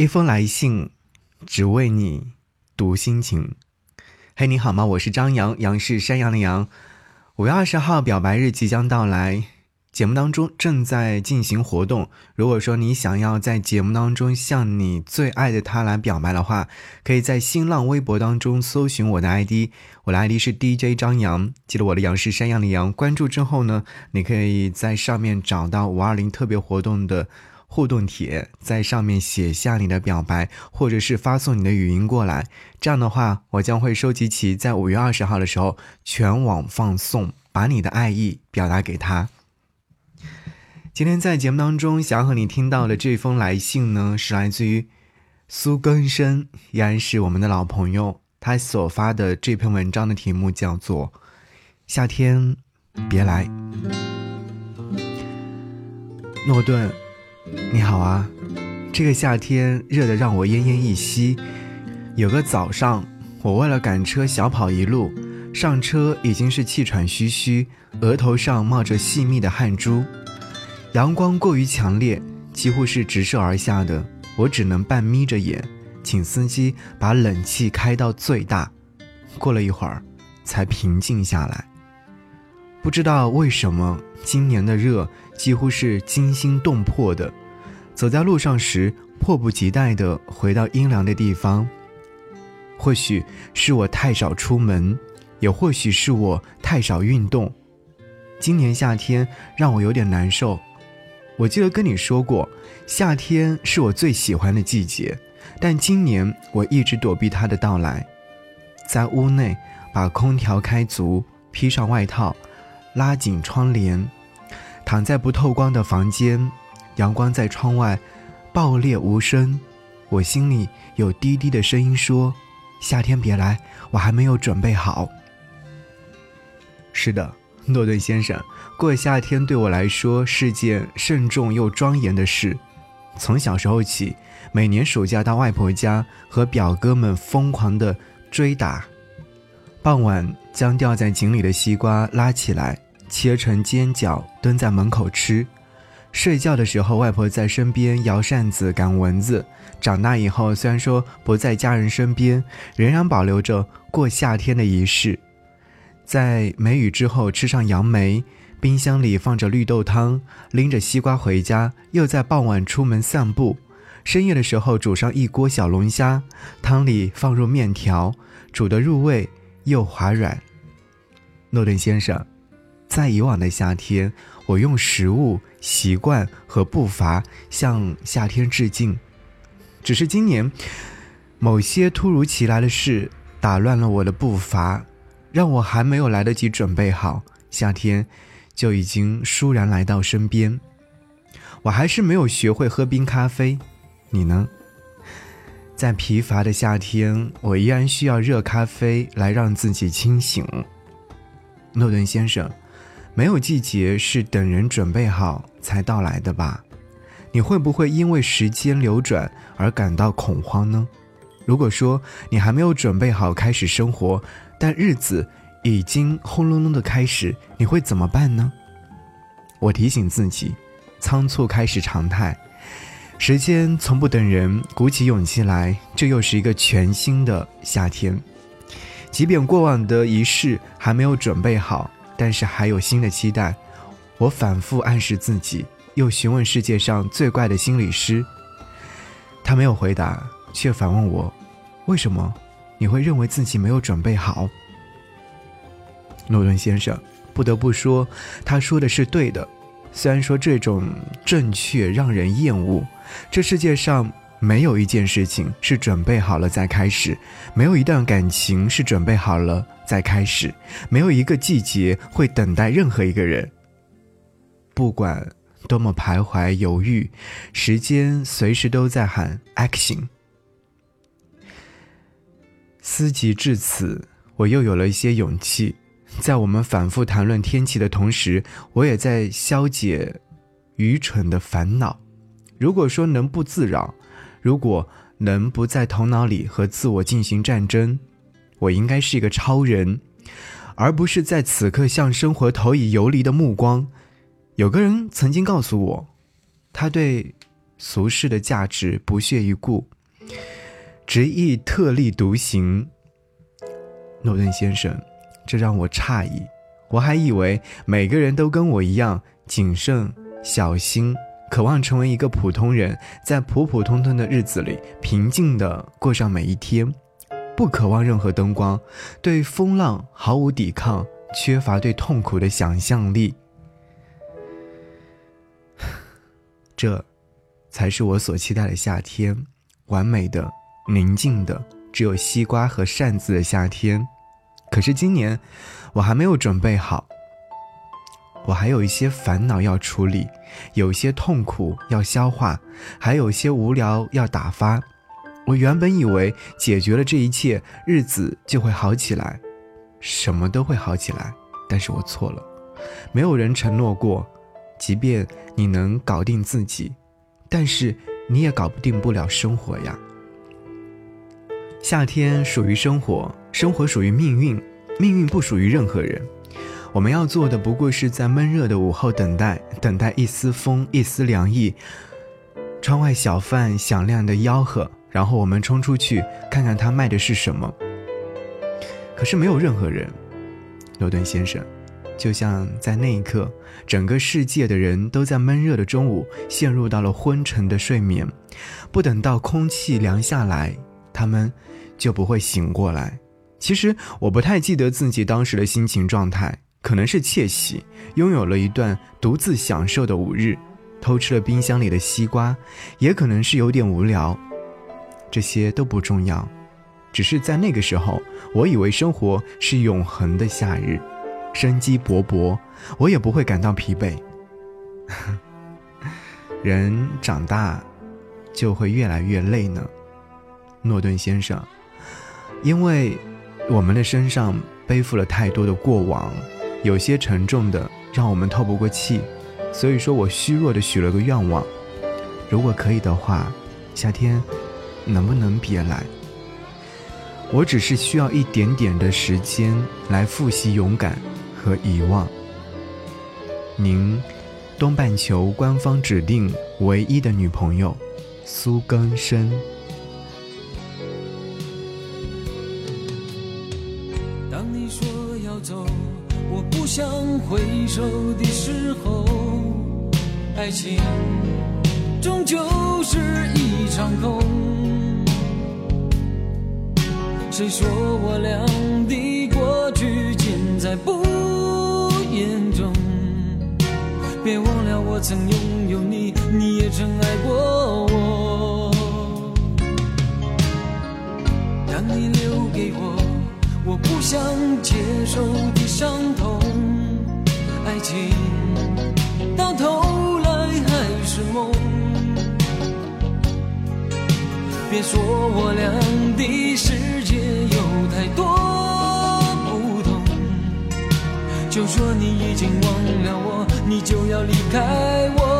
一封来信，只为你读心情。嘿，你好吗？我是张扬，杨是山羊的羊。五月二十号表白日即将到来，节目当中正在进行活动。如果说你想要在节目当中向你最爱的他来表白的话，可以在新浪微博当中搜寻我的 ID，我的 ID 是 DJ 张扬。记得我的杨是山羊的羊，关注之后呢，你可以在上面找到五二零特别活动的。互动帖，在上面写下你的表白，或者是发送你的语音过来。这样的话，我将会收集起，在五月二十号的时候全网放送，把你的爱意表达给他。今天在节目当中，想和你听到的这封来信呢，是来自于苏根生，依然是我们的老朋友。他所发的这篇文章的题目叫做《夏天别来》，诺顿。你好啊，这个夏天热得让我奄奄一息。有个早上，我为了赶车小跑一路，上车已经是气喘吁吁，额头上冒着细密的汗珠。阳光过于强烈，几乎是直射而下的，我只能半眯着眼，请司机把冷气开到最大。过了一会儿，才平静下来。不知道为什么，今年的热几乎是惊心动魄的。走在路上时，迫不及待地回到阴凉的地方。或许是我太少出门，也或许是我太少运动。今年夏天让我有点难受。我记得跟你说过，夏天是我最喜欢的季节，但今年我一直躲避它的到来。在屋内，把空调开足，披上外套，拉紧窗帘，躺在不透光的房间。阳光在窗外爆裂无声，我心里有低低的声音说：“夏天别来，我还没有准备好。”是的，诺顿先生，过夏天对我来说是件慎重又庄严的事。从小时候起，每年暑假到外婆家和表哥们疯狂的追打，傍晚将掉在井里的西瓜拉起来，切成尖角，蹲在门口吃。睡觉的时候，外婆在身边摇扇子赶蚊子。长大以后，虽然说不在家人身边，仍然保留着过夏天的仪式。在梅雨之后，吃上杨梅，冰箱里放着绿豆汤，拎着西瓜回家，又在傍晚出门散步。深夜的时候，煮上一锅小龙虾，汤里放入面条，煮得入味又滑软。诺顿先生。在以往的夏天，我用食物、习惯和步伐向夏天致敬。只是今年，某些突如其来的事打乱了我的步伐，让我还没有来得及准备好，夏天就已经倏然来到身边。我还是没有学会喝冰咖啡，你呢？在疲乏的夏天，我依然需要热咖啡来让自己清醒。诺顿先生。没有季节是等人准备好才到来的吧？你会不会因为时间流转而感到恐慌呢？如果说你还没有准备好开始生活，但日子已经轰隆隆的开始，你会怎么办呢？我提醒自己，仓促开始常态，时间从不等人，鼓起勇气来，这又是一个全新的夏天。即便过往的仪式还没有准备好。但是还有新的期待，我反复暗示自己，又询问世界上最怪的心理师。他没有回答，却反问我：“为什么你会认为自己没有准备好？”诺顿先生，不得不说，他说的是对的。虽然说这种正确让人厌恶，这世界上。没有一件事情是准备好了再开始，没有一段感情是准备好了再开始，没有一个季节会等待任何一个人。不管多么徘徊犹豫，时间随时都在喊 action。思及至此，我又有了一些勇气。在我们反复谈论天气的同时，我也在消解愚蠢的烦恼。如果说能不自扰。如果能不在头脑里和自我进行战争，我应该是一个超人，而不是在此刻向生活投以游离的目光。有个人曾经告诉我，他对俗世的价值不屑一顾，执意特立独行。诺顿先生，这让我诧异。我还以为每个人都跟我一样谨慎小心，渴望成为一个普通人，在普普通通的日子里平静地过上每一天，不渴望任何灯光，对风浪毫无抵抗，缺乏对痛苦的想象力。这，才是我所期待的夏天，完美的、宁静的，只有西瓜和扇子的夏天。可是今年，我还没有准备好。我还有一些烦恼要处理，有些痛苦要消化，还有些无聊要打发。我原本以为解决了这一切，日子就会好起来，什么都会好起来。但是我错了。没有人承诺过，即便你能搞定自己，但是你也搞不定不了生活呀。夏天属于生活。生活属于命运，命运不属于任何人。我们要做的不过是在闷热的午后等待，等待一丝风，一丝凉意。窗外小贩响亮的吆喝，然后我们冲出去看看他卖的是什么。可是没有任何人，罗顿先生，就像在那一刻，整个世界的人都在闷热的中午陷入到了昏沉的睡眠，不等到空气凉下来，他们就不会醒过来。其实我不太记得自己当时的心情状态，可能是窃喜，拥有了一段独自享受的五日，偷吃了冰箱里的西瓜，也可能是有点无聊，这些都不重要，只是在那个时候，我以为生活是永恒的夏日，生机勃勃，我也不会感到疲惫。人长大，就会越来越累呢，诺顿先生，因为。我们的身上背负了太多的过往，有些沉重的让我们透不过气，所以说我虚弱的许了个愿望，如果可以的话，夏天能不能别来？我只是需要一点点的时间来复习勇敢和遗忘。您，东半球官方指定唯一的女朋友，苏更生。回首的时候，爱情终究是一场空。谁说我俩的过去尽在不言中？别忘了我曾拥有你，你也曾爱过我。当你留给我我不想接受的伤痛。爱情到头来还是梦，别说我俩的世界有太多不同，就说你已经忘了我，你就要离开我。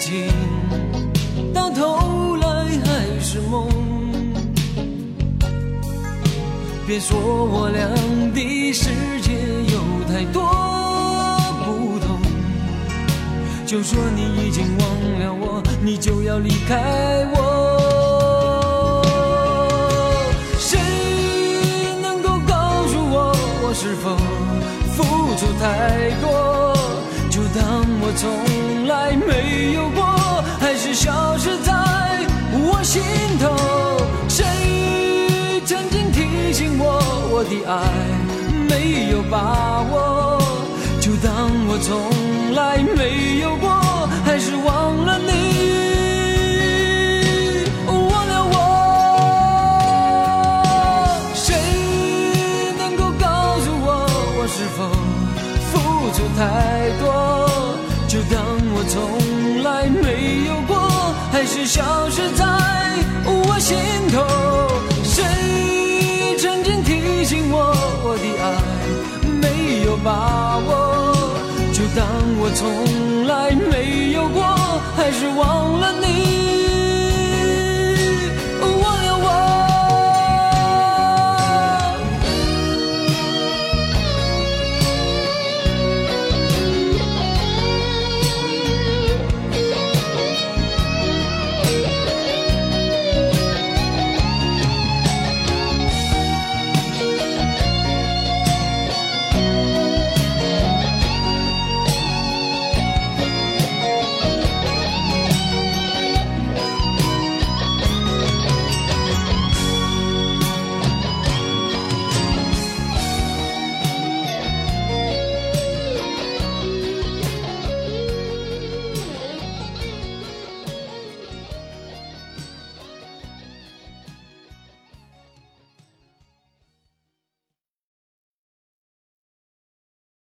情到头来还是梦。别说我俩的世界有太多不同，就说你已经忘了我，你就要离开我。谁能够告诉我，我是否付出太多？就当我从把握？就当我从来没有过，还是忘了你。忘了我，谁能够告诉我，我是否付出太多？就当我从来没有过，还是消失在我心头。当我从来没有过，还是忘了你。